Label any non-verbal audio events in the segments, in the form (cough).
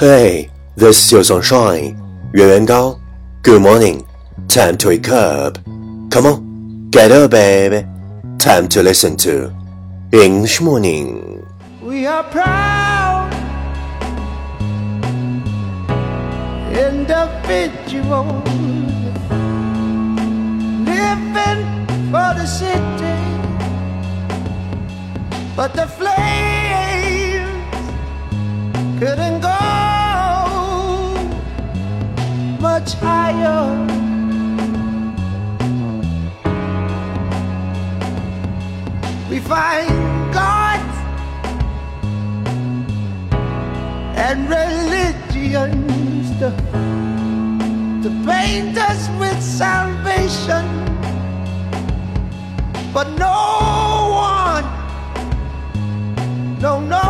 Hey, this is sunshine. 原原高. Good morning. Time to wake up. Come on, get up, baby. Time to listen to English morning. We are proud individuals living for the city, but the flames couldn't go. Higher. We find God and religions to, to paint us with salvation, but no one, no nobody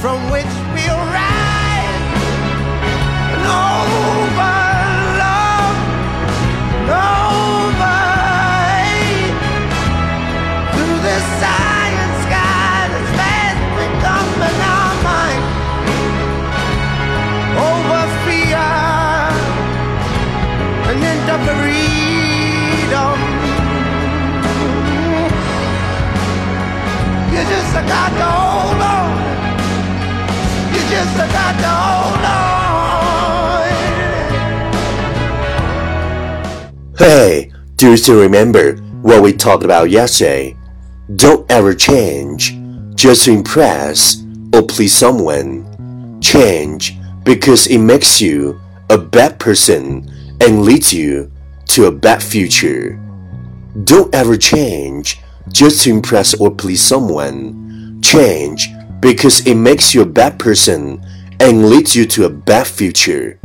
from which we'll and over love, over hate. through the sky that's mind, over fear and into freedom. Hey, do you still remember what we talked about yesterday? Don't ever change just to impress or please someone. Change because it makes you a bad person and leads you to a bad future. Don't ever change just to impress or please someone. Change because it makes you a bad person and leads you to a bad future.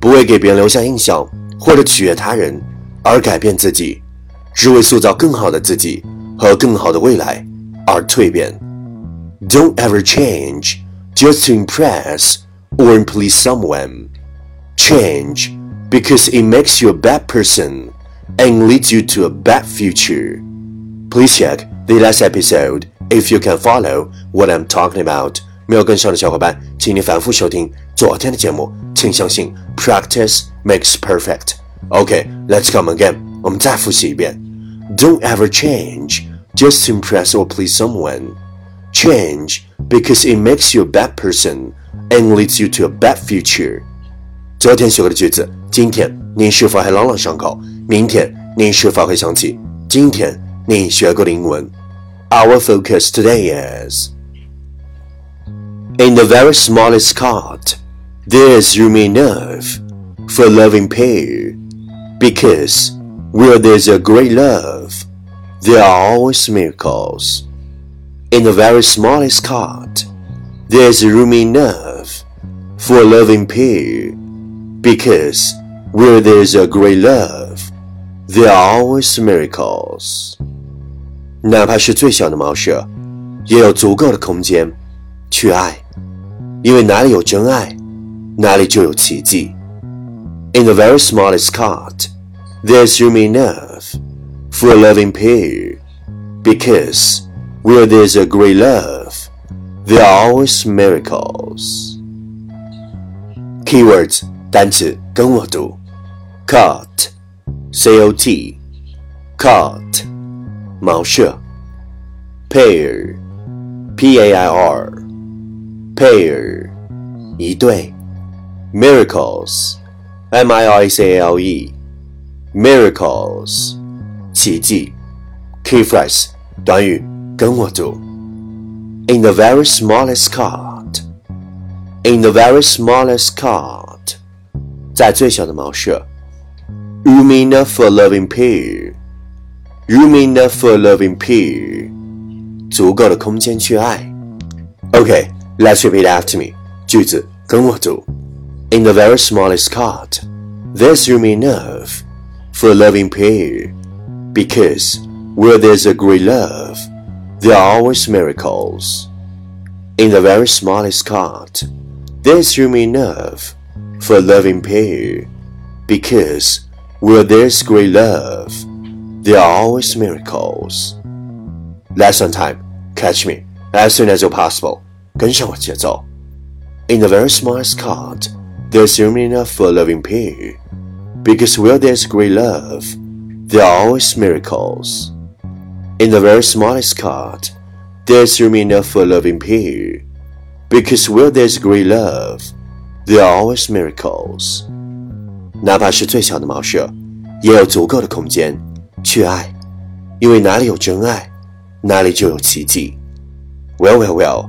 不为给别人留下印象 或者取悦他人而改变自己，只为塑造更好的自己和更好的未来而蜕变。Don't ever change just to impress or please someone. Change because it makes you a bad person and leads you to a bad future. Please check the last episode if you can follow what I'm talking about. 没有跟上的小伙伴，请你反复收听昨天的节目。请相信，practice makes perfect. Okay, let's come again. 我们再复习一遍。Don't ever change just to impress or please someone. Change because it makes you a bad person and leads you to a bad future. 昨天学过的句子，今天你是否还朗朗上口？明天你是否会想起今天你学过的英文？Our focus today is in the very smallest card. There's room enough for loving pair, because where there's a great love, there are always miracles. In the very smallest card, there's room enough for a loving pair, because where there's a great love, there are always miracles. 哪怕是最小的茅舍，也有足够的空间去爱， 因为哪里有真爱，哪里就有奇迹。In the very smallest cot, there's room enough for a loving pair, because where there's a great love, there are always miracles. Keywords 单词跟我读，cot, c o t, cot, 茅舍，pair, p a i r, pair, 一对，miracles, m i r a c l e, miracles, 奇迹，key phrase 短语跟我读，in the very smallest cot, in the very smallest cot, 在最小的茅舍，room enough for a loving pair。 room enough for a loving pair，足够的空间去爱。Okay, let's repeat after me. 句子跟我读。In the very smallest cot, there's room enough for a loving pair, because where there's a great love, there are always miracles. In the very smallest cot, there's room enough for a loving pair, because where there's great love, there are always miracles. Lesson time. Catch me as soon as you're possible. 跟上我节奏。In the very smallest cot, there's room enough for a loving pair, because where there's great love, there are always miracles. In the very smallest cot, there's room enough for a loving pair, because where there's great love, there are always miracles. 哪怕是最小的茅舍，也有足够的空间去爱，因为哪里有真爱，哪里就有奇迹。Well, well, well.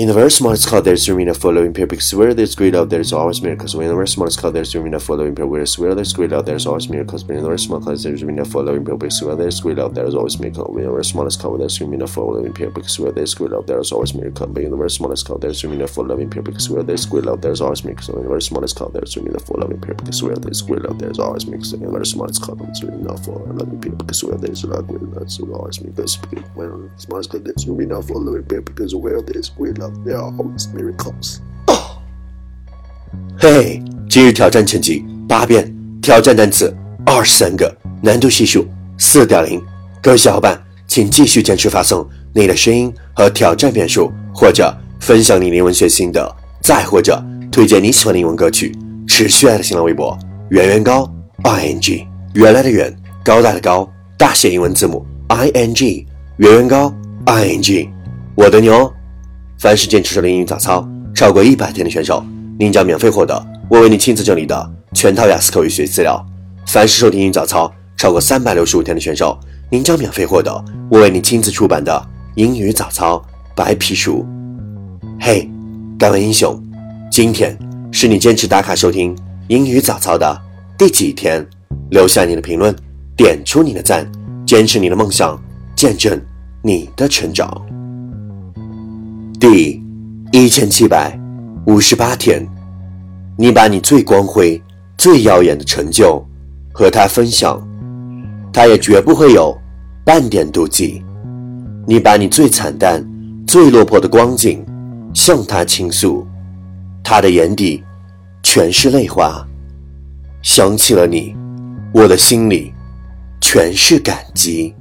In the very smallest cloud, there's room enough for living because where there's great love, there's always miracles. When in the very smallest cloud, there's room enough for living. Whereas where there's great love, there's always miracles. But in the very small cloud, there's room enough for living because where there's great love, there's always miracles. When in the very smallest cloud, there's room enough for living because where there's great love, there's always miracles. But in the very smallest cloud, there's room enough for pair because where there's great love, there's always miracles. In the very smallest cloud, there's room enough for pair because where there's great love, there's always miracles. In the very smallest cloud, there's room enough for pair because where there's love, there's always miracles. In the smallest cloud, there's room enough for pair because where there's great there are always miracles. (coughs) 嘿，今日挑战成绩八遍，挑战单词二十三个，难度系数四点零。各位小伙伴，请继续坚持发送你的声音和挑战遍数，或者分享你英文学心得，再或者推荐你喜欢的英文歌曲。持续爱的新浪微博圆圆高 i n g 原来的圆高大的高大写英文字母 i n g 圆圆高 i n g 我的牛。凡是坚持收听英语早操超过一百天的选手，您将免费获得我为你亲自整理的全套雅思口语学习资料。凡是收听英语早操超过三百六十五天的选手，您将免费获得我为你亲自出版的英语早操白皮书。嘿，敢问英雄，今天是你坚持打卡收听英语早操的第几天？留下你的评论，点出你的赞，坚持你的梦想，见证你的成长。第一千七百五十八天，你把你最光辉、最耀眼的成就和他分享，他也绝不会有半点妒忌。你把你最惨淡、最落魄的光景向他倾诉，他的眼底全是泪花。想起了你，我的心里全是感激。